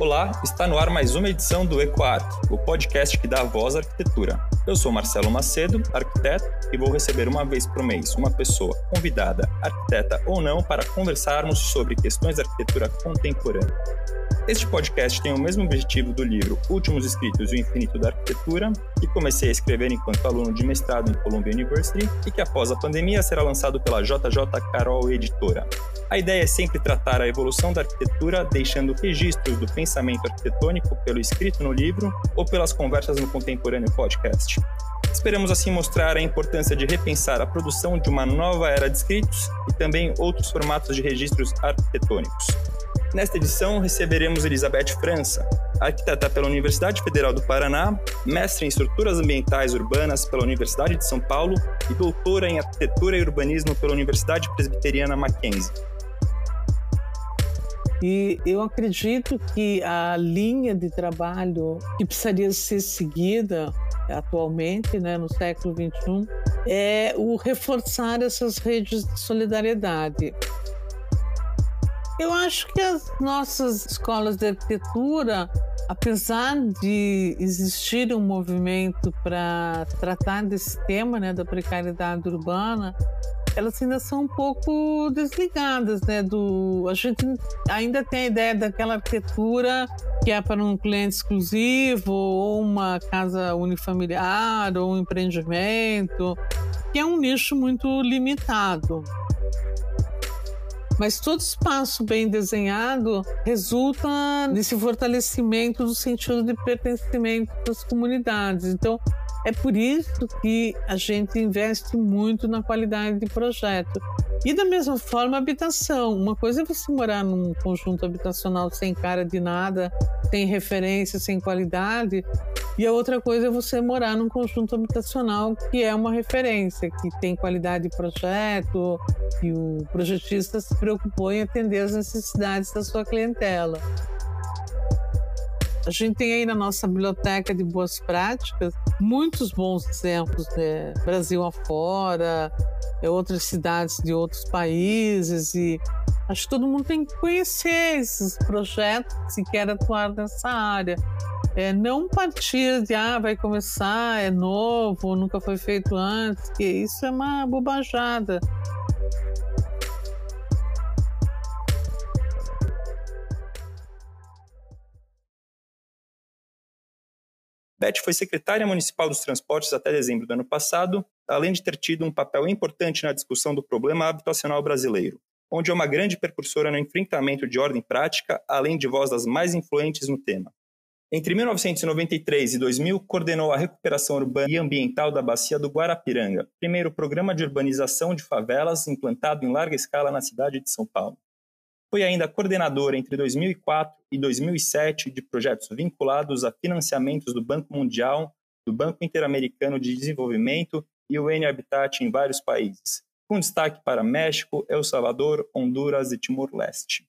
Olá, está no ar mais uma edição do EcoArt, o podcast que dá voz à arquitetura. Eu sou Marcelo Macedo, arquiteto, e vou receber uma vez por mês uma pessoa convidada, arquiteta ou não, para conversarmos sobre questões da arquitetura contemporânea. Este podcast tem o mesmo objetivo do livro Últimos Escritos e o Infinito da Arquitetura, que comecei a escrever enquanto aluno de mestrado em Columbia University e que após a pandemia será lançado pela JJ Carol Editora. A ideia é sempre tratar a evolução da arquitetura, deixando registros do pensamento arquitetônico pelo escrito no livro ou pelas conversas no Contemporâneo Podcast. Esperamos assim mostrar a importância de repensar a produção de uma nova era de escritos e também outros formatos de registros arquitetônicos. Nesta edição, receberemos Elizabeth França, arquiteta pela Universidade Federal do Paraná, mestre em estruturas ambientais urbanas pela Universidade de São Paulo e doutora em arquitetura e urbanismo pela Universidade Presbiteriana Mackenzie. E eu acredito que a linha de trabalho que precisaria ser seguida atualmente, né, no século XXI, é o reforçar essas redes de solidariedade. Eu acho que as nossas escolas de arquitetura, apesar de existir um movimento para tratar desse tema né, da precariedade urbana, elas ainda são um pouco desligadas, né? Do, a gente ainda tem a ideia daquela arquitetura que é para um cliente exclusivo, ou uma casa unifamiliar, ou um empreendimento, que é um nicho muito limitado. Mas todo espaço bem desenhado resulta nesse fortalecimento do sentido de pertencimento das comunidades. Então, é por isso que a gente investe muito na qualidade de projeto. E da mesma forma, habitação. Uma coisa é você morar num conjunto habitacional sem cara de nada, sem referência, sem qualidade, e a outra coisa é você morar num conjunto habitacional que é uma referência, que tem qualidade de projeto, que o projetista se preocupou em atender as necessidades da sua clientela. A gente tem aí na nossa biblioteca de boas práticas muitos bons exemplos, né? Brasil afora, outras cidades de outros países e acho que todo mundo tem que conhecer esses projetos se quer atuar nessa área. É, não partir de, ah, vai começar, é novo, nunca foi feito antes, que isso é uma bobajada. Beth foi secretária municipal dos transportes até dezembro do ano passado, além de ter tido um papel importante na discussão do problema habitacional brasileiro, onde é uma grande percursora no enfrentamento de ordem prática, além de voz das mais influentes no tema. Entre 1993 e 2000, coordenou a recuperação urbana e ambiental da bacia do Guarapiranga, primeiro programa de urbanização de favelas implantado em larga escala na cidade de São Paulo. Foi ainda coordenadora entre 2004 e 2007 de projetos vinculados a financiamentos do Banco Mundial, do Banco Interamericano de Desenvolvimento e o UN Habitat em vários países, com destaque para México, El Salvador, Honduras e Timor-Leste.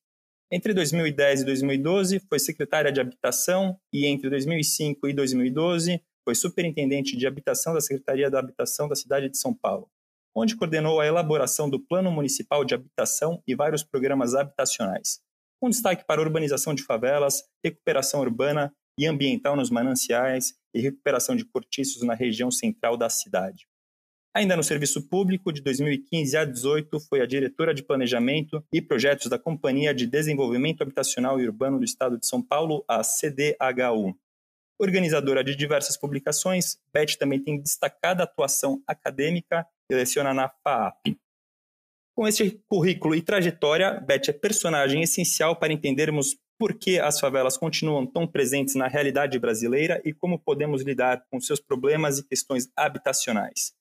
Entre 2010 e 2012, foi secretária de Habitação e entre 2005 e 2012 foi superintendente de Habitação da Secretaria da Habitação da cidade de São Paulo onde coordenou a elaboração do Plano Municipal de Habitação e vários programas habitacionais, com destaque para urbanização de favelas, recuperação urbana e ambiental nos mananciais e recuperação de cortiços na região central da cidade. Ainda no serviço público, de 2015 a 2018, foi a diretora de Planejamento e Projetos da Companhia de Desenvolvimento Habitacional e Urbano do Estado de São Paulo, a CDHU. Organizadora de diversas publicações, Beth também tem destacada atuação acadêmica e leciona na FAAP. Com este currículo e trajetória, Beth é personagem essencial para entendermos por que as favelas continuam tão presentes na realidade brasileira e como podemos lidar com seus problemas e questões habitacionais.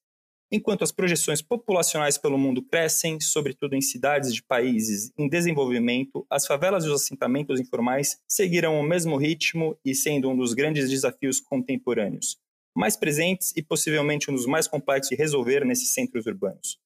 Enquanto as projeções populacionais pelo mundo crescem, sobretudo em cidades de países em desenvolvimento, as favelas e os assentamentos informais seguirão o mesmo ritmo e sendo um dos grandes desafios contemporâneos, mais presentes e possivelmente um dos mais complexos de resolver nesses centros urbanos.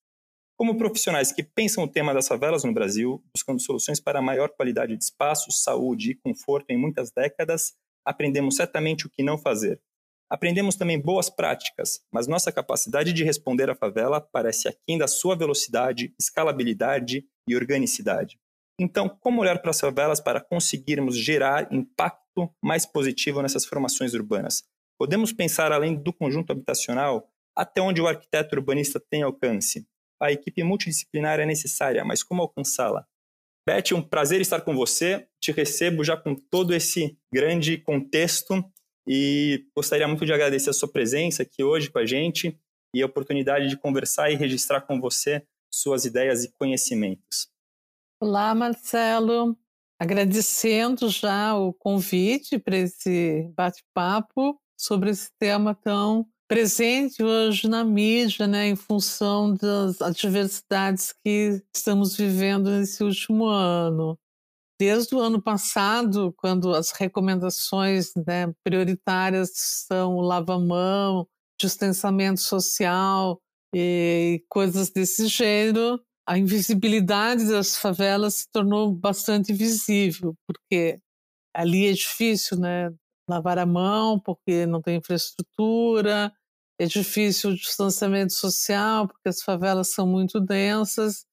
Como profissionais que pensam o tema das favelas no Brasil, buscando soluções para maior qualidade de espaço, saúde e conforto em muitas décadas, aprendemos certamente o que não fazer, Aprendemos também boas práticas, mas nossa capacidade de responder à favela parece aquém da sua velocidade, escalabilidade e organicidade. Então, como olhar para as favelas para conseguirmos gerar impacto mais positivo nessas formações urbanas? Podemos pensar além do conjunto habitacional até onde o arquiteto urbanista tem alcance. A equipe multidisciplinar é necessária, mas como alcançá-la? Beth, um prazer estar com você. Te recebo já com todo esse grande contexto e gostaria muito de agradecer a sua presença aqui hoje com a gente e a oportunidade de conversar e registrar com você suas ideias e conhecimentos. Olá, Marcelo. Agradecendo já o convite para esse bate-papo sobre esse tema tão presente hoje na mídia, né, em função das adversidades que estamos vivendo nesse último ano. Desde o ano passado, quando as recomendações né, prioritárias são lava-mão, distanciamento social e coisas desse gênero, a invisibilidade das favelas se tornou bastante visível, porque ali é difícil, né? Lavar a mão, porque não tem infraestrutura, é difícil o distanciamento social, porque as favelas são muito densas.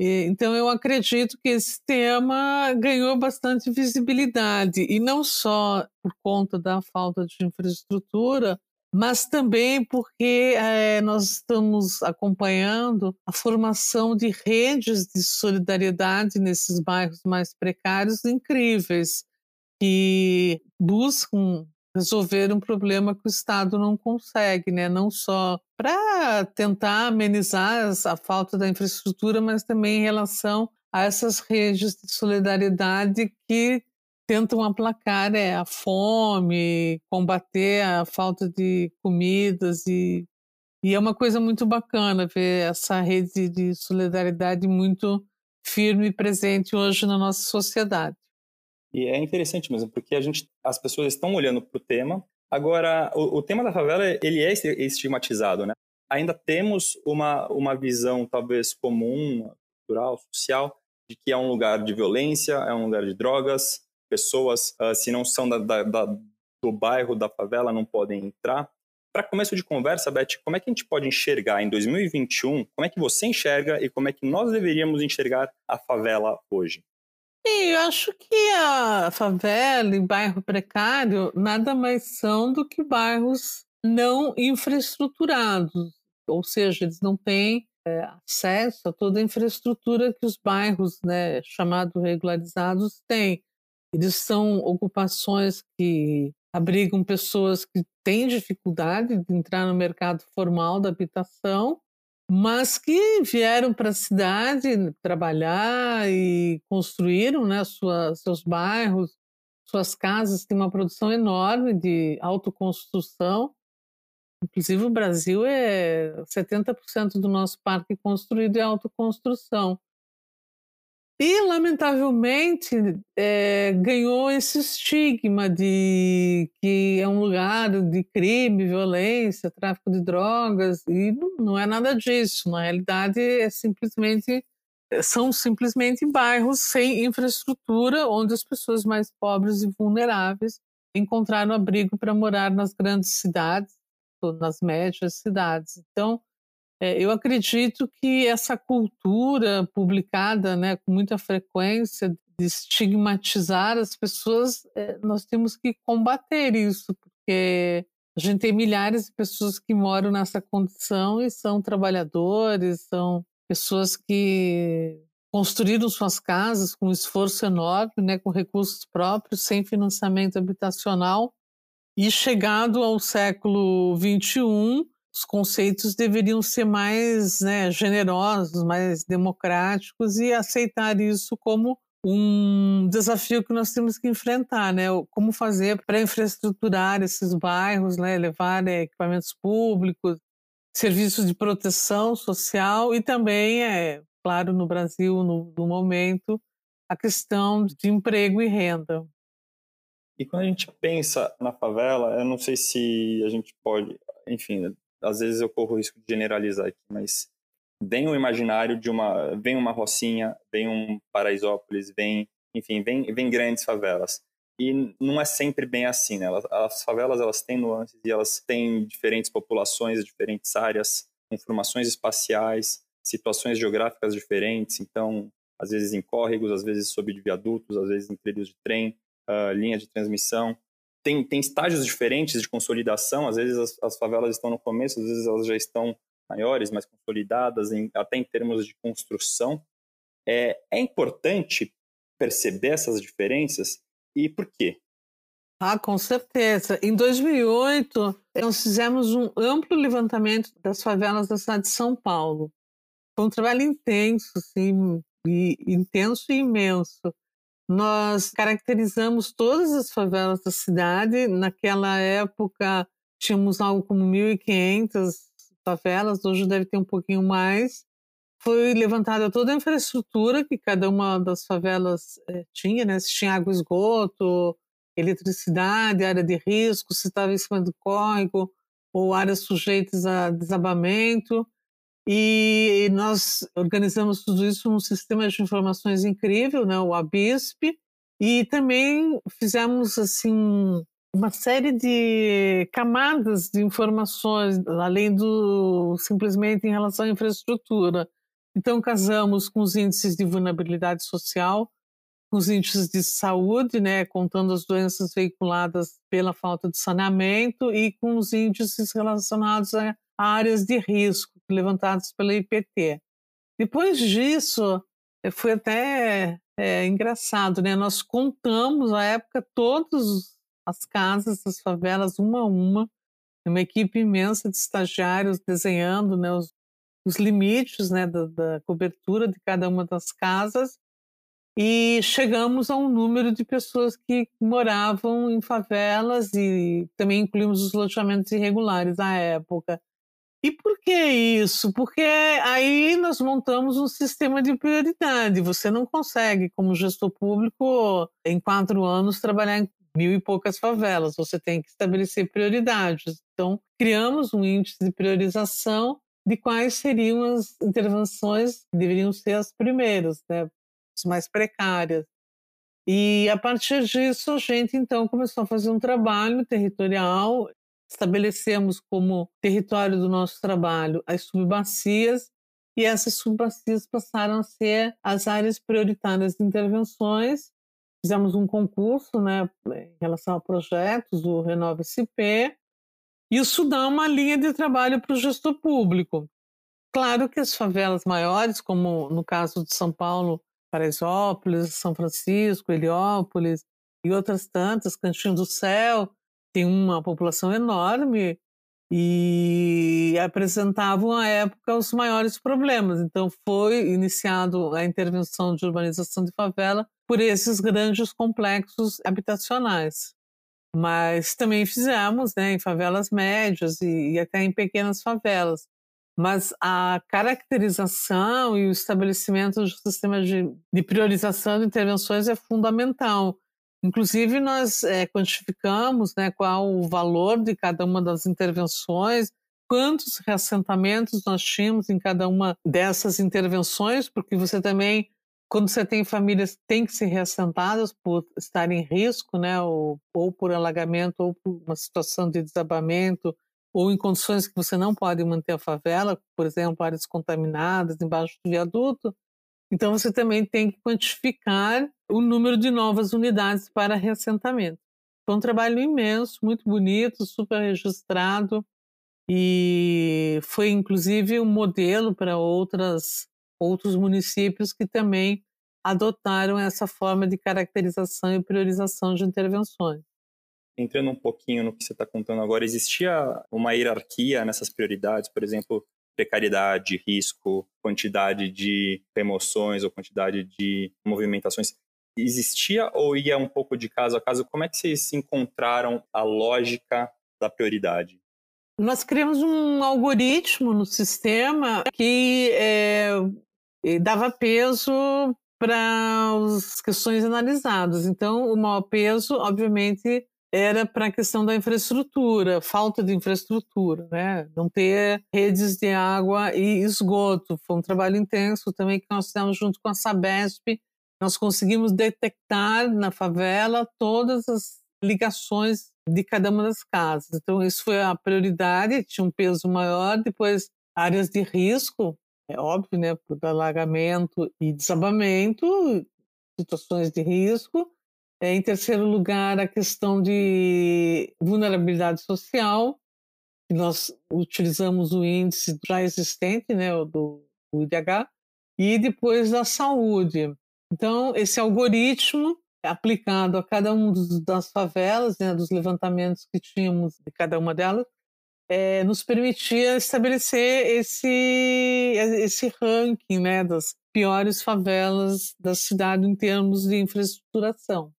E, então, eu acredito que esse tema ganhou bastante visibilidade, e não só por conta da falta de infraestrutura, mas também porque é, nós estamos acompanhando a formação de redes de solidariedade nesses bairros mais precários incríveis, que buscam resolver um problema que o Estado não consegue, né? não só para tentar amenizar a falta da infraestrutura, mas também em relação a essas redes de solidariedade que tentam aplacar é, a fome, combater a falta de comidas e, e é uma coisa muito bacana ver essa rede de solidariedade muito firme e presente hoje na nossa sociedade. E é interessante mesmo, porque a gente, as pessoas estão olhando para o tema. Agora, o, o, tema da favela ele é estigmatizado, né? Ainda temos uma, uma visão talvez comum, cultural, social, de que é um lugar de violência, é um lugar de drogas, pessoas, uh, se não são da, da, da, do bairro, da favela, não podem entrar. Para começo de conversa, Beth, como é que a gente pode enxergar em 2021, como é que você enxerga e como é que nós deveríamos enxergar a favela hoje? Eu acho que a favela e bairro precário nada mais são do que bairros não infraestruturados, ou seja, eles não têm é, acesso a toda a infraestrutura que os bairros, né, chamados regularizados, têm. Eles são ocupações que abrigam pessoas que têm dificuldade de entrar no mercado formal da habitação, mas que vieram para a cidade trabalhar e construíram né, sua, seus bairros, suas casas. Tem uma produção enorme de autoconstrução. Inclusive, o Brasil é 70% do nosso parque construído é autoconstrução. E, lamentavelmente, é, ganhou esse estigma de que é um lugar de crime, violência, tráfico de drogas, e não, é nada disso. Na realidade, é simplesmente são simplesmente bairros sem infraestrutura, onde as pessoas mais pobres e vulneráveis encontraram abrigo para morar nas grandes cidades, nas médias cidades. Então, é, eu acredito que essa cultura publicada né, com muita frequência de estigmatizar as pessoas, é, nós temos que combater isso, porque a gente tem milhares de pessoas que moram nessa condição e são trabalhadores, são pessoas que construíram suas casas com um esforço enorme, né, com recursos próprios, sem financiamento habitacional, e chegado ao século 21 os conceitos deveriam ser mais né, generosos, mais democráticos e aceitar isso como um desafio que nós temos que enfrentar, né? Como fazer para infraestruturar esses bairros, né? levar né, equipamentos públicos, serviços de proteção social e também, é claro, no Brasil, no, no momento, a questão de emprego e renda. E quando a gente pensa na favela, eu não sei se a gente pode, enfim, às vezes eu corro o risco de generalizar aqui, mas vem o imaginário de uma, vem uma Rocinha, vem um Paraisópolis, vem, enfim, vem, vem grandes favelas. e não é sempre bem assim, né? As favelas elas têm nuances e elas têm diferentes populações, diferentes áreas, com formações espaciais, situações geográficas diferentes. Então, às vezes em córregos, às vezes sob viadutos, às vezes em trilhos de trem, uh, linha de transmissão. Tem, tem estágios diferentes de consolidação. Às vezes as, as, favelas estão no começo, às vezes elas já estão maiores, mais consolidadas, em, até em termos de construção. É, é importante perceber essas diferenças e por quê? Ah, com certeza. Em 2008, nós fizemos um amplo levantamento das favelas da cidade de São Paulo. Foi um trabalho intenso, sim, e, intenso e imenso. Nós caracterizamos todas as favelas da cidade. Naquela época, tínhamos algo como 1.500 favelas, hoje deve ter um pouquinho mais foi levantada toda a infraestrutura que cada uma das favelas eh, tinha, né? Se tinha água, esgoto, eletricidade, área de risco, se estava em cima do córrego ou áreas sujeitas a desabamento. E nós organizamos tudo isso num sistema de informações incrível, né? O ABISP, e também fizemos assim uma série de camadas de informações, além do simplesmente em relação à infraestrutura. Então, casamos com os índices de vulnerabilidade social, com os índices de saúde, né, contando as doenças veiculadas pela falta de saneamento, e com os índices relacionados a áreas de risco, levantados pela IPT. Depois disso, eh, foi até é, engraçado, né? Nós contamos, à época, todas as casas das favelas, uma a uma, uma equipe imensa de estagiários desenhando né, os os limites né, da, da cobertura de cada uma das casas e chegamos a um número de pessoas que moravam em favelas e também incluímos os loteamentos irregulares à época. E por que isso? Porque aí nós montamos um sistema de prioridade. Você não consegue, como gestor público, em quatro anos, trabalhar em mil e poucas favelas. Você tem que estabelecer prioridades. Então, criamos um índice de priorização de quais seriam as intervenções que deveriam ser as primeiras, né, as mais precárias. E a partir disso, a gente então começou a fazer um trabalho territorial, estabelecemos como território do nosso trabalho as subbacias, e essas subbacias passaram a ser as áreas prioritárias de intervenções. Fizemos um concurso né, em relação a projetos, o Renova SP, isso dá uma linha de trabalho para o gestor público. Claro que as favelas maiores, como no caso de São Paulo, Paraisópolis, São Francisco, Heliópolis e outras tantas, Cantinho do Céu, tem uma população enorme e apresentavam à época os maiores problemas. Então foi iniciado a intervenção de urbanização de favela por esses grandes complexos habitacionais mas também fizemos né, em favelas médias e, e até em pequenas favelas. Mas a caracterização e o estabelecimento de sistemas de, de priorização de intervenções é fundamental. Inclusive, nós é, quantificamos né, qual o valor de cada uma das intervenções, quantos reassentamentos nós tínhamos em cada uma dessas intervenções, porque você também quando você tem famílias têm que ser reassentadas por estar em risco, né, ou, ou por alagamento, ou por uma situação de desabamento, ou em condições que você não pode manter a favela, por exemplo, áreas contaminadas embaixo do viaduto, então você também tem que quantificar o número de novas unidades para reassentamento. Foi um trabalho imenso, muito bonito, super registrado e foi inclusive um modelo para outras outros municípios que também adotaram essa forma de caracterização e priorização de intervenções. Entrando um pouquinho no que você está contando agora, existia uma hierarquia nessas prioridades, por exemplo, precariedade, risco, quantidade de remoções ou quantidade de movimentações. Existia ou ia um pouco de caso a caso? Como é que vocês encontraram a lógica da prioridade? Nós criamos um algoritmo no sistema que é, dava peso para as questões analisadas. Então, o maior peso, obviamente, era para a questão da infraestrutura, falta de infraestrutura, né? Não ter redes de água e esgoto. Foi um trabalho intenso também que nós fizemos junto com a Sabesp nós conseguimos detectar na favela todas as ligações de cada uma das casas. Então, isso foi a prioridade, tinha um peso maior. Depois, áreas de risco, é óbvio, né, por alagamento e desabamento, situações de risco. É, em terceiro lugar, a questão de vulnerabilidade social. Nós utilizamos o índice já existente, né, do IDH, e depois da saúde. Então, esse algoritmo aplicado a cada um dos, das favelas, né, dos levantamentos que tínhamos de cada uma delas, é, nos permitia estabelecer esse, esse ranking né, das piores favelas da cidade em termos de infraestruturação.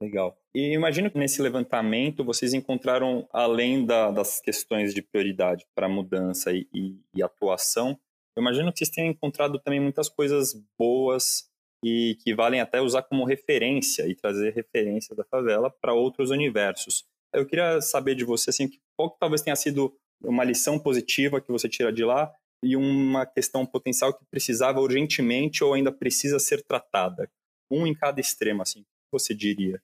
Legal. E imagino que nesse levantamento vocês encontraram, além da, das questões de prioridade para mudança e, e, e, atuação, eu imagino que vocês tenham encontrado também muitas coisas boas e que valem até usar como referência e trazer referência da favela para outros universos. Eu queria saber de você assim, qual que talvez tenha sido uma lição positiva que você tira de lá e uma questão potencial que precisava urgentemente ou ainda precisa ser tratada. Um em cada extremo, assim, você diria?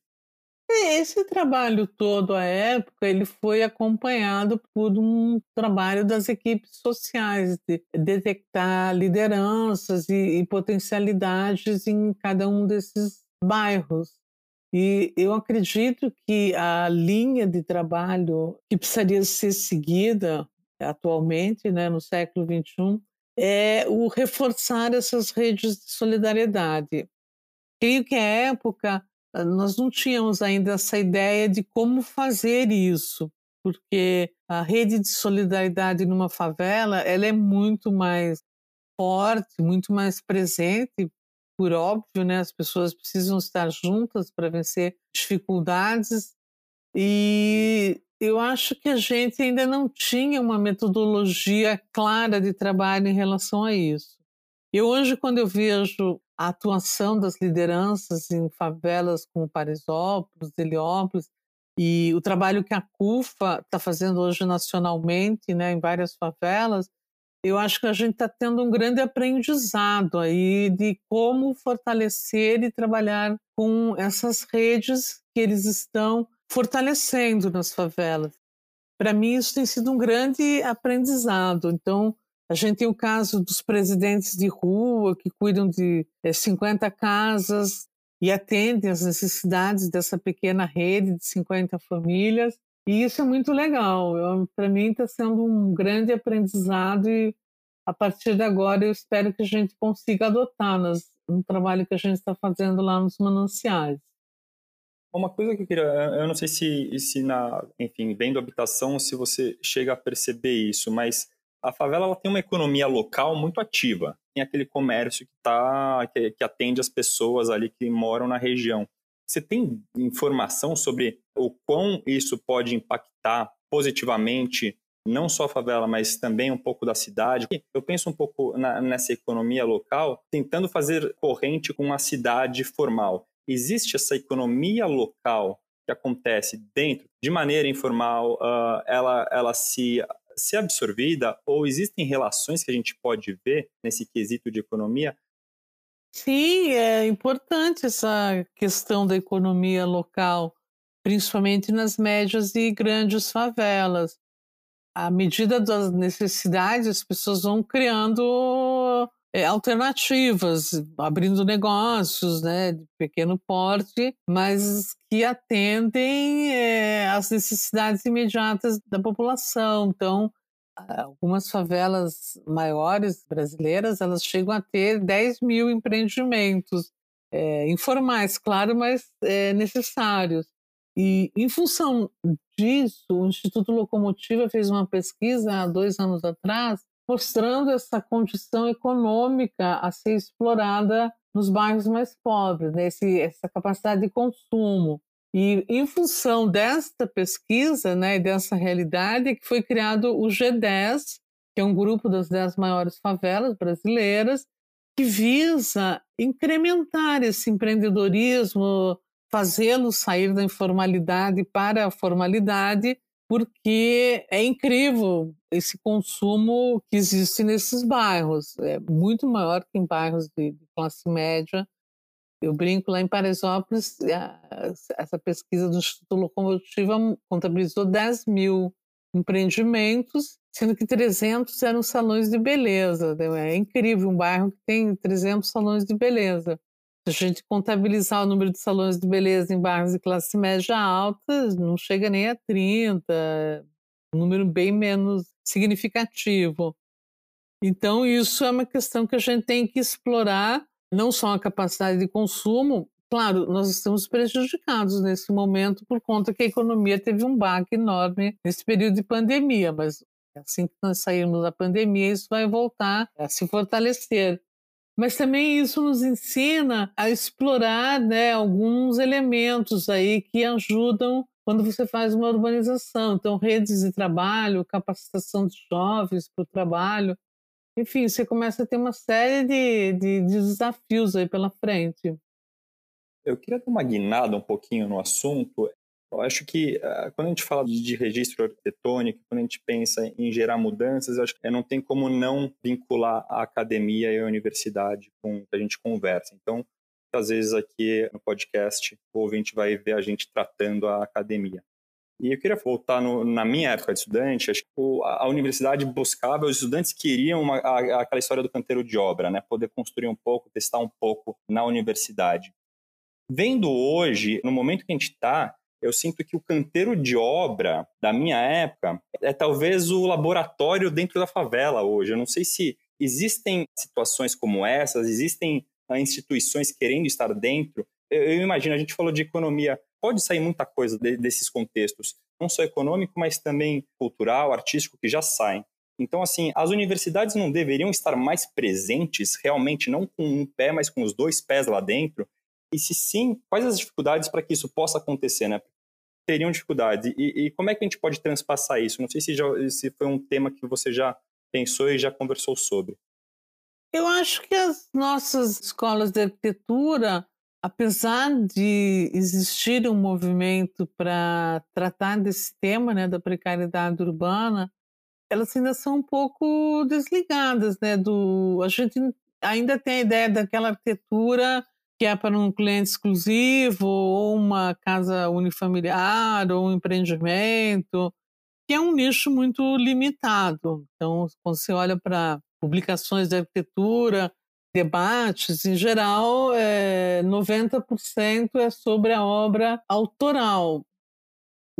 Esse trabalho todo, à época, ele foi acompanhado por um trabalho das equipes sociais, de detectar lideranças e, e potencialidades em cada um desses bairros. E eu acredito que a linha de trabalho que precisaria ser seguida atualmente, né, no século XXI, é o reforçar essas redes de solidariedade. Creio que a época nós não tínhamos ainda essa ideia de como fazer isso, porque a rede de solidariedade numa favela ela é muito mais forte, muito mais presente, por óbvio, né? As pessoas precisam estar juntas para vencer dificuldades e eu acho que a gente ainda não tinha uma metodologia clara de trabalho em relação a isso. E hoje, quando eu vejo a atuação das lideranças em favelas como Parisópolis, Heliópolis, e o trabalho que a CUFA está fazendo hoje nacionalmente, né, em várias favelas, eu acho que a gente está tendo um grande aprendizado aí de como fortalecer e trabalhar com essas redes que eles estão fortalecendo nas favelas. Para mim, isso tem sido um grande aprendizado. Então, a gente tem o caso dos presidentes de rua que cuidam de é, eh, 50 casas e atendem às necessidades dessa pequena rede de 50 famílias. E isso é muito legal. Para mim está sendo um grande aprendizado e a partir de agora eu espero que a gente consiga adotar nas, no trabalho que a gente está fazendo lá nos mananciais. Uma coisa que eu queria, eu não sei se, se na, enfim, vendo habitação, se você chega a perceber isso, mas a favela ela tem uma economia local muito ativa. Tem aquele comércio que, tá, que, que atende as pessoas ali que moram na região. Você tem informação sobre o quão isso pode impactar positivamente não só a favela, mas também um pouco da cidade. Eu penso um pouco na, nessa economia local, tentando fazer corrente com a cidade formal. Existe essa economia local que acontece dentro, de maneira informal, uh, ela, ela se ser absorvida ou existem relações que a gente pode ver nesse quesito de economia? Sim, é importante essa questão da economia local, principalmente nas médias e grandes favelas. À medida das necessidades, as pessoas vão criando alternativas, abrindo negócios né, de pequeno porte, mas que atendem é, às necessidades imediatas da população. Então, algumas favelas maiores brasileiras, elas chegam a ter 10 mil empreendimentos é, informais, claro, mas é, necessários. E, em função disso, o Instituto Locomotiva fez uma pesquisa há dois anos atrás mostrando essa condição econômica a ser explorada nos bairros mais pobres, né? Essa capacidade de consumo. E em função desta pesquisa, né, dessa realidade, que foi criado o G10, que é um grupo das 10 maiores favelas brasileiras, que visa incrementar esse empreendedorismo, fazê-lo sair da informalidade para a formalidade porque é incrível esse consumo que existe nesses bairros. É muito maior que em bairros de, classe média Eu brinco lá em Paraisópolis, essa pesquisa do Instituto Locomotiva contabilizou 10 mil empreendimentos, sendo que 300 eram salões de beleza. É incrível um bairro que tem 300 salões de beleza. Se a gente contabilizar o número de salões de beleza em bairros de classe média alta, não chega nem a 30, um número bem menos significativo. Então, isso é uma questão que a gente tem que explorar, não só a capacidade de consumo. Claro, nós estamos prejudicados nesse momento por conta que a economia teve um baque enorme nesse período de pandemia, mas assim que nós sairmos da pandemia, isso vai voltar a se fortalecer. Mas também isso nos ensina a explorar né, alguns elementos aí que ajudam quando você faz uma urbanização. Então, redes de trabalho, capacitação de jovens para o trabalho. Enfim, você começa a ter uma série de, de, de desafios aí pela frente. Eu queria dar uma guinada um pouquinho no assunto. Eu acho que uh, quando a gente fala de, registro arquitetônico, quando a gente pensa em gerar mudanças, acho que não tem como não vincular a academia e a universidade com que a gente conversa. Então, às vezes aqui no podcast o ouvinte vai ver a gente tratando a academia. E eu queria voltar no, na minha época de estudante, acho que a, universidade buscava, os estudantes queriam uma, aquela história do canteiro de obra, né? Poder construir um pouco, testar um pouco na universidade. Vendo hoje, no momento que a gente está, eu sinto que o canteiro de obra da minha época é talvez o laboratório dentro da favela hoje. Eu não sei se existem situações como essas, existem instituições querendo estar dentro. Eu, eu imagino, a gente falou de economia, pode sair muita coisa de, desses contextos, não só econômico, mas também cultural, artístico, que já saem. Então, assim, as universidades não deveriam estar mais presentes, realmente, não com um pé, mas com os dois pés lá dentro. E se sim, quais as dificuldades para que isso possa acontecer, né? Teriam dificuldades. E, e, como é que a gente pode transpassar isso? Não sei se, já, se foi um tema que você já pensou e já conversou sobre. Eu acho que as nossas escolas de arquitetura, apesar de existir um movimento para tratar desse tema, né, da precariedade urbana, elas ainda são um pouco desligadas, né, do a gente ainda tem a ideia daquela arquitetura que é para um cliente exclusivo ou uma casa unifamiliar ou um empreendimento, que é um nicho muito limitado. Então, quando você olha para publicações de arquitetura, debates, em geral, é, 90% é sobre a obra autoral.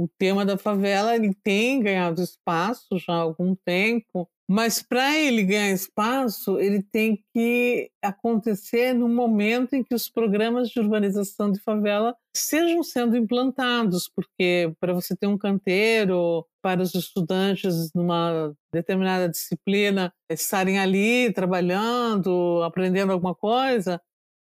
O tema da favela ele tem ganhado espaço já há algum tempo, mas para ele ganhar espaço, ele tem que acontecer no momento em que os programas de urbanização de favela estejam sendo implantados, porque para você ter um canteiro, para os estudantes numa determinada disciplina estarem ali trabalhando, aprendendo alguma coisa,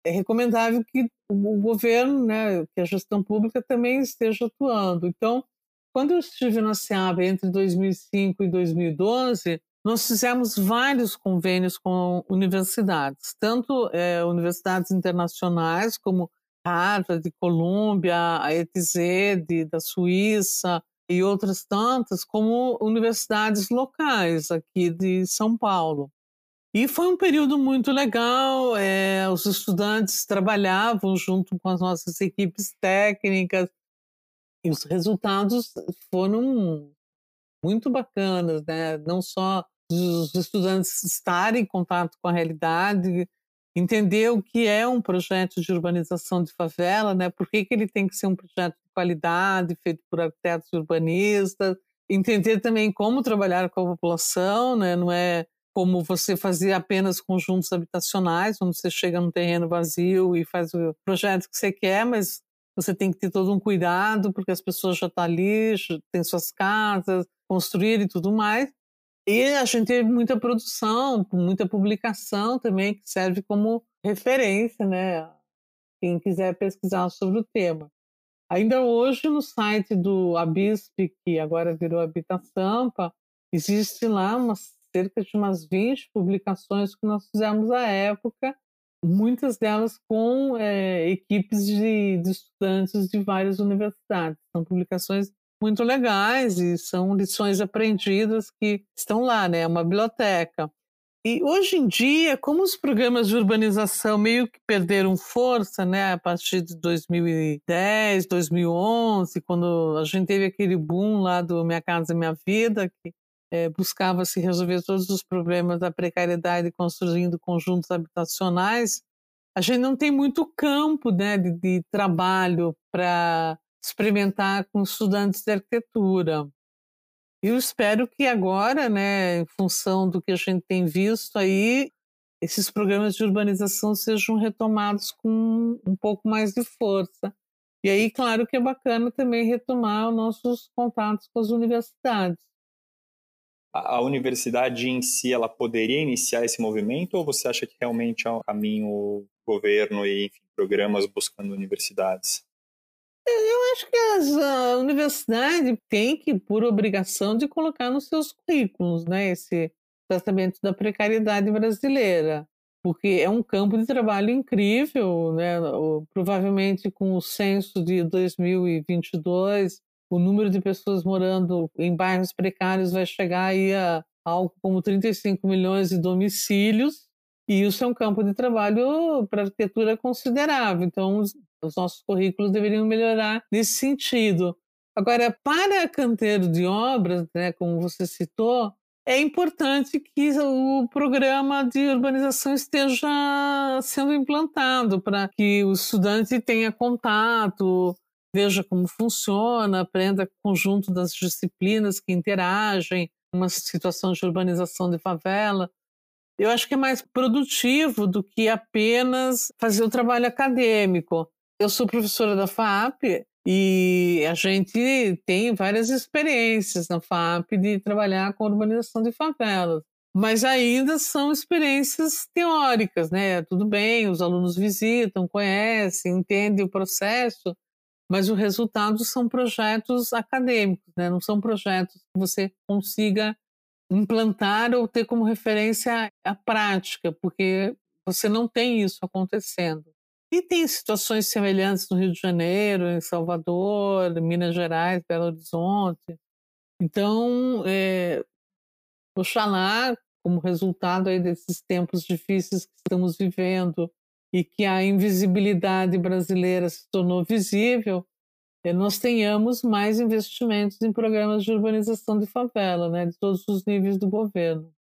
é recomendável que o governo, né, que a gestão pública também esteja atuando. Então, quando eu estive na SEAB entre 2005 e 2012, nós fizemos vários convênios com universidades, tanto é, universidades internacionais como Harvard, Columbia, a ETZ de, da Suíça e outras tantas, como universidades locais aqui de São Paulo. E foi um período muito legal, é, os estudantes trabalhavam junto com as nossas equipes técnicas e os resultados foram muito bacanas, né? não só dos estudantes estarem em contato com a realidade, entender o que é um projeto de urbanização de favela, né? por que, que ele tem que ser um projeto de qualidade, feito por arquitetos urbanistas, entender também como trabalhar com a população, né? não é como você fazer apenas conjuntos habitacionais, onde você chega num terreno vazio e faz o projeto que você quer, mas você tem que ter todo um cuidado, porque as pessoas já estão ali, têm suas casas, construir e tudo mais. E a gente teve muita produção, muita publicação também, que serve como referência, né? Quem quiser pesquisar sobre o tema. Ainda hoje, no site do ABISP, que agora virou Habitasampa, existe lá umas, cerca de umas 20 publicações que nós fizemos à época, muitas delas com é, equipes de, de estudantes de várias universidades. São publicações muito legais e são lições aprendidas que estão lá, né? É uma biblioteca. E hoje em dia, como os programas de urbanização meio que perderam força, né, a partir de 2010, 2011, quando a gente teve aquele boom lá do Minha Casa Minha Vida, que é, buscava se resolver todos os problemas da precariedade construindo conjuntos habitacionais, a gente não tem muito campo né, de, de trabalho para experimentar com estudantes de arquitetura. Eu espero que agora, né, em função do que a gente tem visto aí, esses programas de urbanização sejam retomados com um pouco mais de força. E aí, claro que é bacana também retomar os nossos contatos com as universidades. A, universidade em si, ela poderia iniciar esse movimento ou você acha que realmente é um caminho governo e enfim, programas buscando universidades? Eu acho que as, a universidade tem que, por obrigação, de colocar nos seus currículos, né, esse tratamento da precariedade brasileira, porque é um campo de trabalho incrível, né? Provavelmente com o censo de 2022, o número de pessoas morando em bairros precários vai chegar aí a algo como 35 milhões de domicílios, e isso é um campo de trabalho para arquitetura considerável. Então, os nossos currículos deveriam melhorar nesse sentido. Agora, para canteiro de obras, né, como você citou, é importante que o programa de urbanização esteja sendo implantado para que o estudante tenha contato, veja como funciona, aprenda o conjunto das disciplinas que interagem uma situação de urbanização de favela. Eu acho que é mais produtivo do que apenas fazer o trabalho acadêmico. Eu sou professora da FAP e a gente tem várias experiências na FAP de trabalhar com urbanização de favelas. Mas ainda são experiências teóricas, né? Tudo bem, os alunos visitam, conhecem, entendem o processo, mas o resultado são projetos acadêmicos, né? não são projetos que você consiga implantar ou ter como referência a prática, porque você não tem isso acontecendo. E tem situações semelhantes no Rio de Janeiro, em Salvador, Minas Gerais, Belo Horizonte. Então, é, oxalá, como resultado aí desses tempos difíceis que estamos vivendo e que a invisibilidade brasileira se tornou visível, é, nós tenhamos mais investimentos em programas de urbanização de favela, né, de todos os níveis do governo.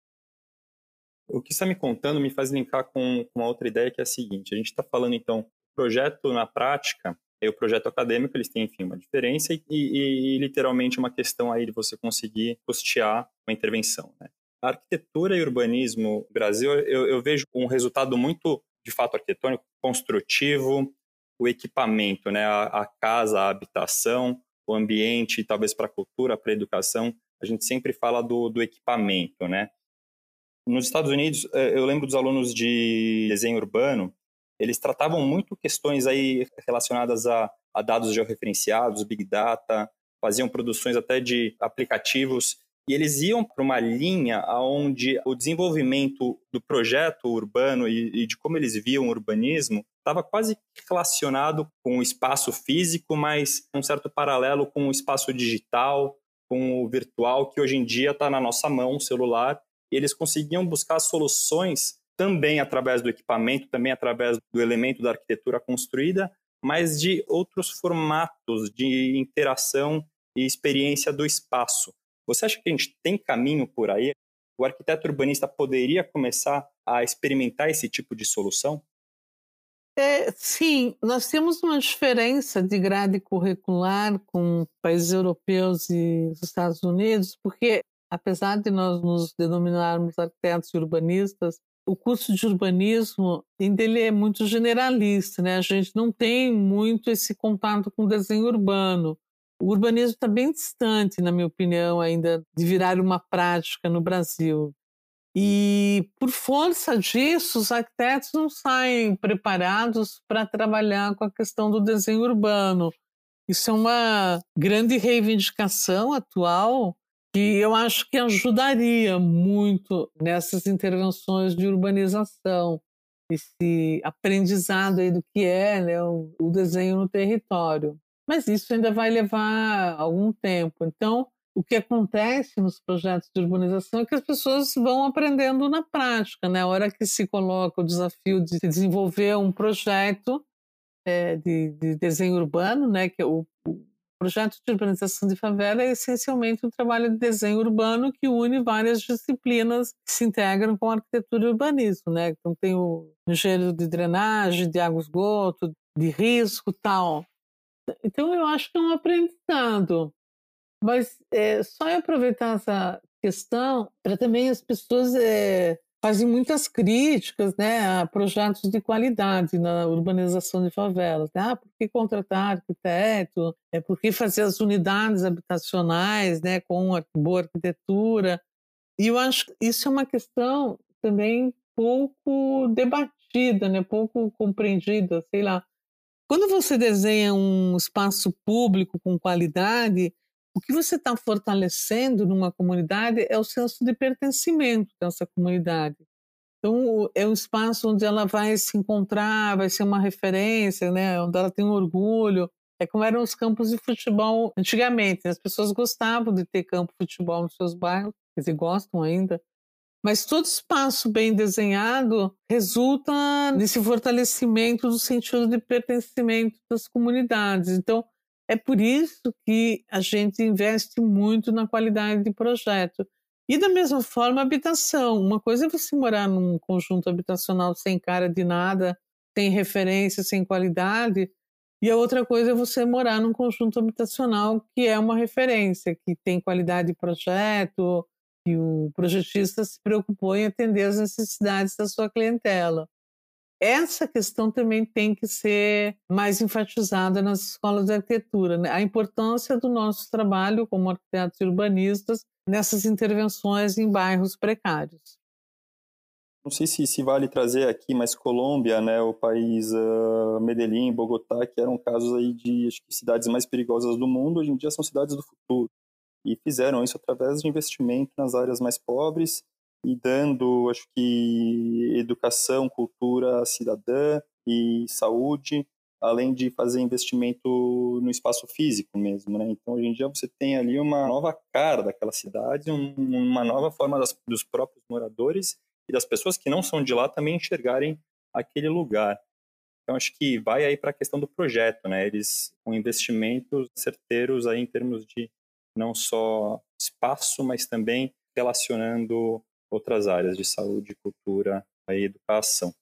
O que está me contando me faz linkar com, com uma outra ideia que é a seguinte: a gente está falando então projeto na prática e o projeto acadêmico eles têm enfim uma diferença e, e, e, literalmente uma questão aí de você conseguir custear uma intervenção. Né? A arquitetura e urbanismo no Brasil eu, eu vejo um resultado muito de fato arquitetônico, construtivo, o equipamento, né? a, a casa, a habitação, o ambiente, talvez para a cultura, para a educação, a gente sempre fala do, do equipamento, né? Nos Estados Unidos, eh, eu lembro dos alunos de desenho urbano, eles tratavam muito questões aí relacionadas a, a dados georreferenciados, big data, faziam produções até de aplicativos e eles iam para uma linha onde o desenvolvimento do projeto urbano e, e de como eles viam o urbanismo estava quase relacionado com o espaço físico, mas um certo paralelo com o espaço digital, com o virtual, que hoje em dia está na nossa mão, celular, eles conseguiam buscar soluções também através do equipamento, também através do elemento da arquitetura construída, mas de outros formatos de interação e experiência do espaço. Você acha que a gente tem caminho por aí? O arquiteto urbanista poderia começar a experimentar esse tipo de solução? É, sim, nós temos uma diferença de grade curricular com países europeus e os Estados Unidos, porque apesar de nós nos denominarmos arquitetos e urbanistas, o curso de urbanismo ainda ele é muito generalista, né? A gente não tem muito esse contato com desenho urbano. O urbanismo está bem distante, na minha opinião, ainda de virar uma prática no Brasil. E por força disso, os arquitetos não saem preparados para trabalhar com a questão do desenho urbano. Isso é uma grande reivindicação atual que eu acho que ajudaria muito nessas intervenções de urbanização, esse aprendizado aí do que é né, o, o desenho no território. Mas isso ainda vai levar algum tempo. Então, o que acontece nos projetos de urbanização é que as pessoas vão aprendendo na prática, né? A hora que se coloca o desafio de desenvolver um projeto é, de, de, desenho urbano, né? Que é o, o projeto de urbanização de favela é essencialmente um trabalho de desenho urbano que une várias disciplinas que se integram com a arquitetura e urbanismo, né? Então tem o engenheiro de drenagem, de água esgoto, de risco, tal. Então eu acho que é um aprendizado. Mas é, só aproveitar essa questão para também as pessoas é, fazem muitas críticas né, a projetos de qualidade na urbanização de favelas. Né? Ah, por que contratar arquiteto? É, por que fazer as unidades habitacionais né, com boa arquitetura? E eu acho que isso é uma questão também pouco debatida, né, pouco compreendida, sei lá. Quando você desenha um espaço público com qualidade, o que você está fortalecendo numa comunidade é o senso de pertencimento dessa comunidade. Então, é um espaço onde ela vai se encontrar, vai ser uma referência, né? onde ela tem um orgulho. É como eram os campos de futebol antigamente. Né? As pessoas gostavam de ter campo de futebol nos seus bairros, dizer, gostam ainda. Mas todo espaço bem desenhado resulta nesse fortalecimento do sentido de pertencimento das comunidades. Então, é por isso que a gente investe muito na qualidade de projeto. E da mesma forma, habitação. Uma coisa é você morar num conjunto habitacional sem cara de nada, sem referência, sem qualidade, e a outra coisa é você morar num conjunto habitacional que é uma referência, que tem qualidade de projeto, que o projetista se preocupou em atender as necessidades da sua clientela essa questão também tem que ser mais enfatizada nas escolas de arquitetura, né? a importância do nosso trabalho como arquitetos e urbanistas nessas intervenções em bairros precários. Não sei se, se vale trazer aqui, mas Colômbia, né, o país uh, Medellín, Bogotá, que eram casos aí de acho que, cidades mais perigosas do mundo, hoje em dia são cidades do futuro. E fizeram isso através de investimento nas áreas mais pobres e dando, acho que, educação, cultura cidadã e saúde, além de fazer investimento no espaço físico mesmo, né? Então, hoje em dia, você tem ali uma nova cara daquela cidade, um, uma nova forma das, dos próprios moradores e das pessoas que não são de lá também enxergarem aquele lugar. Então, acho que vai aí para a questão do projeto, né? Eles com investimentos certeiros aí em termos de não só espaço, mas também relacionando outras áreas de saúde, cultura e educação.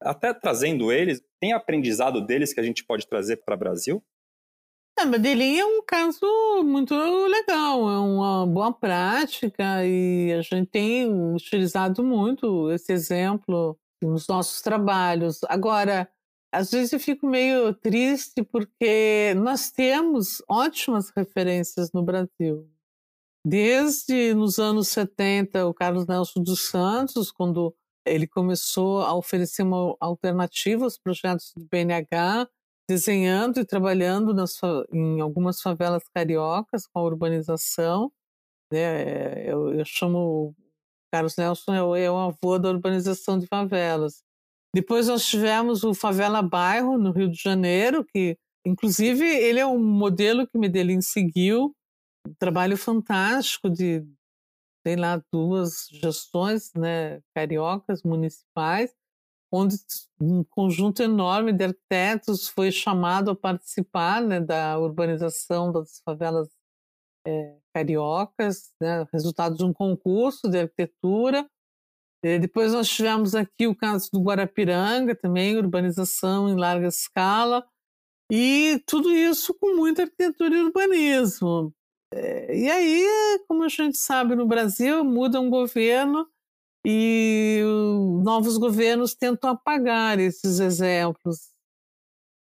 Até trazendo eles, tem aprendizado deles que a gente pode trazer para o Brasil? É, Medellín é um caso muito legal, é uma boa prática e a gente tem utilizado muito esse exemplo nos nossos trabalhos. Agora, às vezes eu fico meio triste porque nós temos ótimas referências no Brasil. Desde nos anos 70, o Carlos Nelson dos Santos, quando ele começou a oferecer uma alternativa aos projetos do BNH, desenhando e trabalhando nas, em algumas favelas cariocas com a urbanização. Né? Eu, eu chamo Carlos Nelson é o, é o avô da urbanização de favelas. Depois nós tivemos o Favela Bairro, no Rio de Janeiro, que inclusive ele é um modelo que Medellín seguiu um trabalho fantástico de, sei lá, duas gestões né, cariocas municipais, onde um conjunto enorme de arquitetos foi chamado a participar né, da urbanização das favelas é, cariocas, né, resultado de um concurso de arquitetura. E depois nós tivemos aqui o caso do Guarapiranga, também urbanização em larga escala, e tudo isso com muita arquitetura e urbanismo. É, e aí, como a gente sabe, no Brasil muda um governo e novos governos tentam apagar esses exemplos.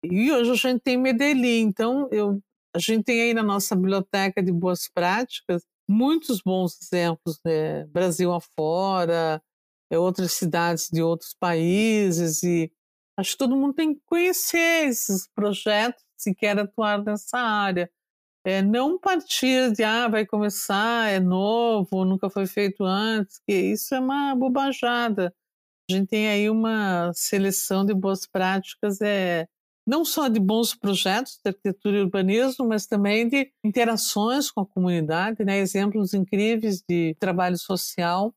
E hoje a gente tem Medellín, então eu, a gente tem aí na nossa biblioteca de boas práticas muitos bons exemplos, né? Brasil afora, outras cidades de outros países, e acho que todo mundo tem que conhecer esses projetos se quer atuar nessa área. É, não partir de, ah, vai começar, é novo, nunca foi feito antes, que isso é uma bobajada. A gente tem aí uma seleção de boas práticas é não só de bons projetos de arquitetura e urbanismo, mas também de interações com a comunidade, né? exemplos incríveis de trabalho social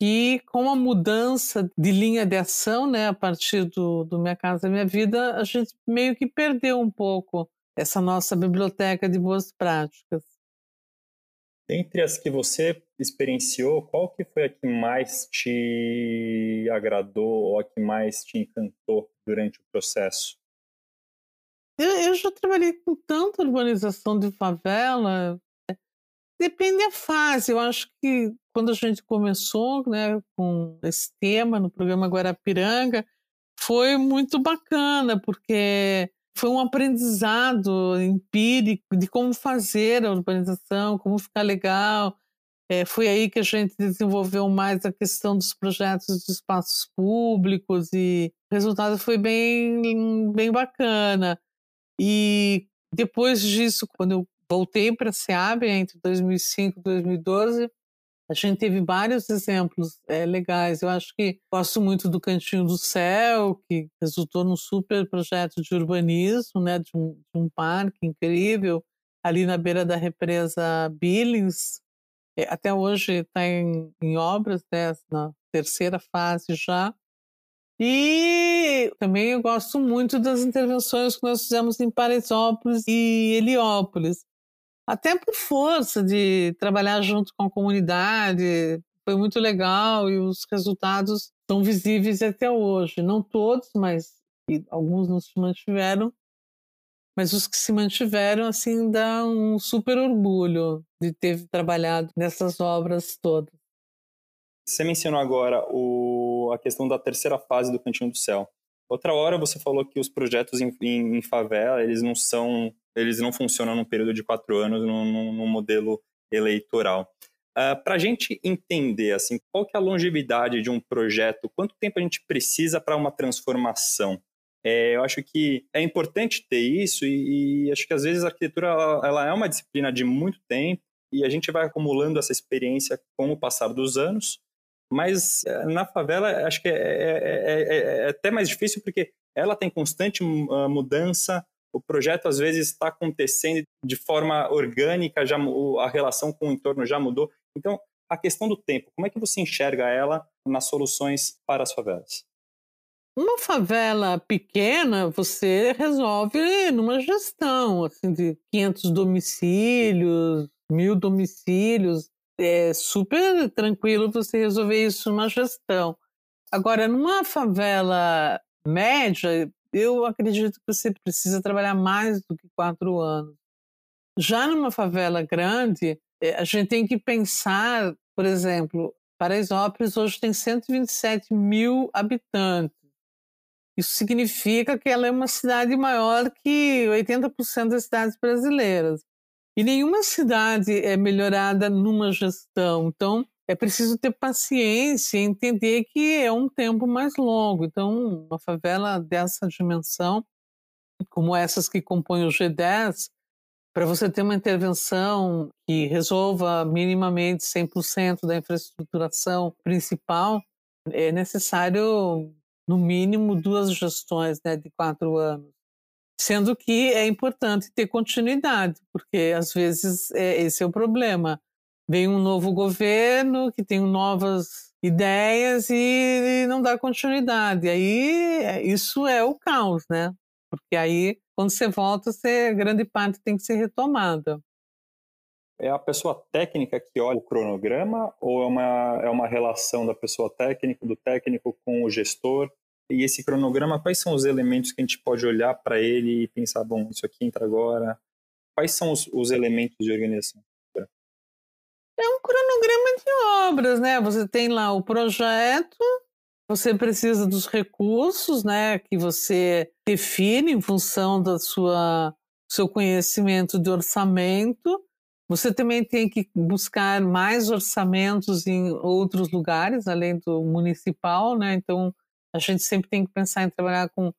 e com a mudança de linha de ação, né, a partir do, do Minha Casa Minha Vida, a gente meio que perdeu um pouco essa nossa biblioteca de boas práticas. Dentre as que você experienciou, qual que foi a que mais te agradou ou a que mais te encantou durante o processo? Eu, eu já trabalhei com tanta urbanização de favela. Depende da fase. Eu acho que quando a gente começou né, com esse tema no programa Guarapiranga, foi muito bacana, porque foi um aprendizado empírico de como fazer a urbanização, como ficar legal. É, foi aí que a gente desenvolveu mais a questão dos projetos de espaços públicos e o resultado foi bem, bem bacana. E depois disso, quando eu voltei para a SEAB, entre 2005 e 2012, a gente teve vários exemplos é, legais. Eu acho que gosto muito do Cantinho do Céu, que resultou num super projeto de urbanismo, né, de um, de um parque incrível, ali na beira da represa Billings. É, até hoje está em, em, obras, né, na terceira fase já. E também eu gosto muito das intervenções que nós fizemos em Paraisópolis e Heliópolis até por força de trabalhar junto com a comunidade. Foi muito legal e os resultados são visíveis até hoje. Não todos, mas alguns não se mantiveram. Mas os que se mantiveram, assim, dá um super orgulho de ter trabalhado nessas obras todas. Você mencionou agora o, a questão da terceira fase do Cantinho do Céu. Outra hora você falou que os projetos em, em, em favela, eles não são eles não funcionam num período de quatro anos num, modelo eleitoral. Uh, ah, para a gente entender assim, qual que é a longevidade de um projeto, quanto tempo a gente precisa para uma transformação? É, eu acho que é importante ter isso e, e, acho que às vezes a arquitetura ela, ela, é uma disciplina de muito tempo e a gente vai acumulando essa experiência com o passar dos anos, mas eh, na favela acho que é, é, é, é até mais difícil porque ela tem constante uh, mudança, o projeto às vezes está acontecendo de forma orgânica, já a relação com o entorno já mudou. Então, a questão do tempo, como é que você enxerga ela nas soluções para as favelas? Uma favela pequena, você resolve numa gestão, assim, de 500 domicílios, mil domicílios. É super tranquilo você resolver isso numa gestão. Agora, numa favela média, eu acredito que você precisa trabalhar mais do que quatro anos. Já numa favela grande, eh, a gente tem que pensar, por exemplo, Paraisópolis hoje tem 127 mil habitantes. Isso significa que ela é uma cidade maior que 80% das cidades brasileiras. E nenhuma cidade é melhorada numa gestão. Então, é preciso ter paciência entender que é um tempo mais longo. Então, uma favela dessa dimensão, como essas que compõem o G10, para você ter uma intervenção que resolva minimamente 100% da infraestruturação principal, é necessário, no mínimo, duas gestões né, de quatro anos. Sendo que é importante ter continuidade, porque às vezes é, esse é o problema vem um novo governo que tem novas ideias e não dá continuidade. Aí isso é o caos, né? Porque aí quando você volta, você, grande parte tem que ser retomada. É a pessoa técnica que olha o cronograma ou é uma, é uma relação da pessoa técnica, do técnico com o gestor? E esse cronograma, quais são os elementos que a gente pode olhar para ele e pensar, bom, isso aqui entra agora? Quais são os, os elementos de organização? É um cronograma de obras, né? Você tem lá o projeto, você precisa dos recursos, né, que você define em função da sua seu conhecimento de orçamento. Você também tem que buscar mais orçamentos em outros lugares, além do municipal, né? Então, a gente sempre tem que pensar em trabalhar com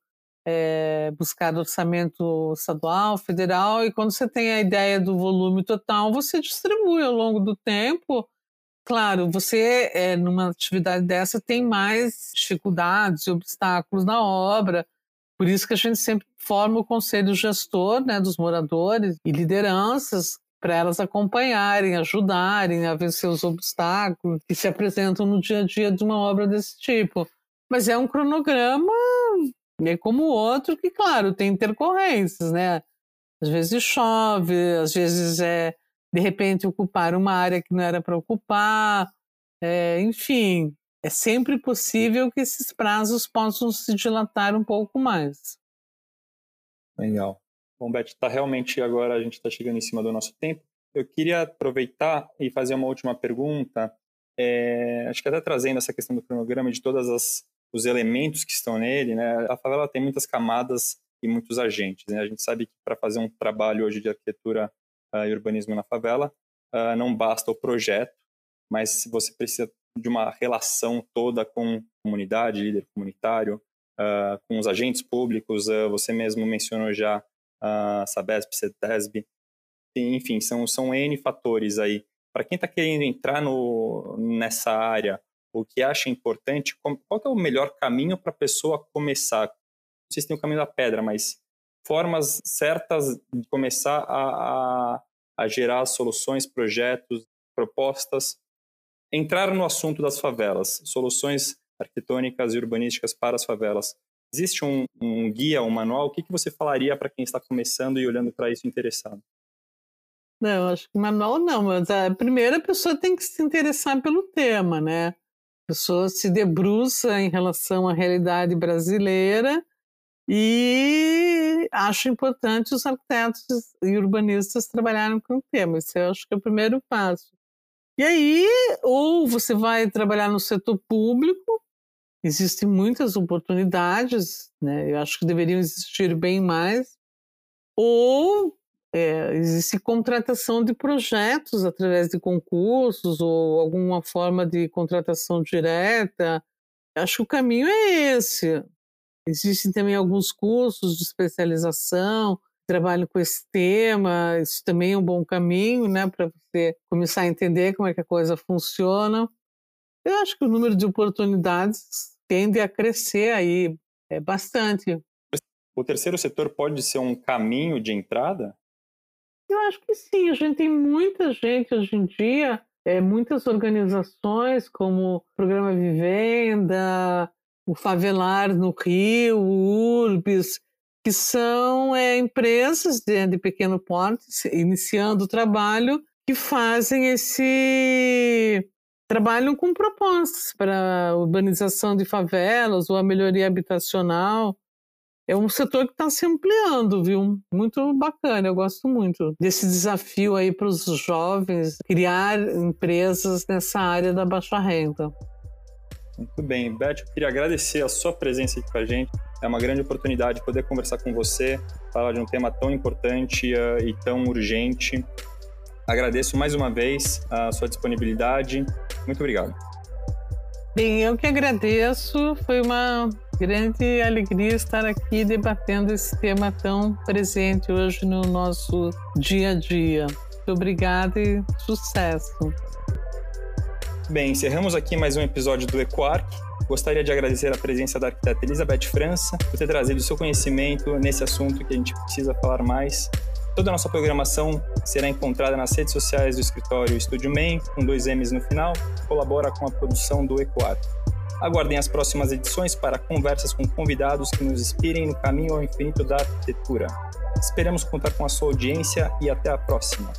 é, buscar orçamento estadual, federal, e quando você tem a ideia do volume total, você distribui ao longo do tempo. Claro, você, é, numa atividade dessa, tem mais dificuldades e obstáculos na obra, Por isso que a gente sempre forma o conselho gestor né, dos moradores e lideranças para elas acompanharem, ajudarem a vencer os obstáculos que se apresentam no dia a dia de uma obra desse tipo. Mas é um cronograma é como o outro que, claro, tem intercorrências, né? Às vezes chove, às vezes é de repente ocupar uma área que não era para ocupar, é, enfim, é sempre possível que esses prazos possam se dilatar um pouco mais. Legal. Bom, Beth, está realmente agora a gente está chegando em cima do nosso tempo. Eu queria aproveitar e fazer uma última pergunta. É, acho que até trazendo essa questão do cronograma de todos os elementos que estão nele, né? A favela tem muitas camadas e muitos agentes. Né? A gente sabe que para fazer um trabalho hoje de arquitetura uh, e urbanismo na favela, uh, não basta o projeto, mas você precisa de uma relação toda com comunidade, líder comunitário, uh, com os agentes públicos, você mesmo mencionou já a Sabesp, CETESB, enfim, são, são N fatores aí. Para quem está querendo entrar no, nessa área, o que acha importante, qual é o melhor caminho para a pessoa começar? Não sei se tem o caminho da pedra, mas formas certas de começar a, a, a gerar soluções, projetos, propostas entrar no assunto das favelas, soluções arquitetônicas e urbanísticas para as favelas. Existe um, um guia, um manual? O que, que você falaria para quem está começando e olhando para isso interessado? Não, acho que manual não, mas a primeira pessoa tem que se interessar pelo tema, né? Pessoa se debruça em relação à realidade brasileira e acho importante os arquitetos e urbanistas trabalharem com o tema. Esse eu acho que é o primeiro passo. E aí, ou você vai trabalhar no setor público, existem muitas oportunidades, né? eu acho que deveriam existir bem mais, ou é, existe contratação de projetos através de concursos ou alguma forma de contratação direta. Acho que o caminho é esse. Existem também alguns cursos de especialização, trabalho com esse tema, isso também é um bom caminho, né, para você começar a entender como é que a coisa funciona. Eu acho que o número de oportunidades tende a crescer aí é bastante. O terceiro setor pode ser um caminho de entrada? Eu acho que sim. A gente tem muita gente hoje em dia, é, muitas organizações como o Programa Vivenda, o Favelar no Rio, o Urbis, que são é, empresas de, de pequeno porte, iniciando o trabalho, que fazem esse trabalham com propostas para urbanização de favelas ou a melhoria habitacional. É um setor que está se ampliando, viu? Muito bacana, eu gosto muito desse desafio aí para os jovens criar empresas nessa área da baixa renda. Muito bem, Beth, eu queria agradecer a sua presença aqui com a gente. É uma grande oportunidade poder conversar com você, falar de um tema tão importante uh, e tão urgente. Agradeço mais uma vez a sua disponibilidade. Muito obrigado. Bem, eu que agradeço. Foi uma grande alegria estar aqui debatendo esse tema tão presente hoje no nosso dia a dia. Muito obrigada e sucesso. Bem, encerramos aqui mais um episódio do Ecoarc. Gostaria de agradecer a presença da arquiteta Elizabeth França por ter trazido seu conhecimento nesse assunto que a gente precisa falar mais. Toda a nossa programação será encontrada nas redes sociais do escritório Estúdio Main, com dois M's no final, colabora com a produção do Ecoar. Aguardem as próximas edições para conversas com convidados que nos inspirem no caminho ao infinito da arquitetura. Esperamos contar com a sua audiência e até a próxima.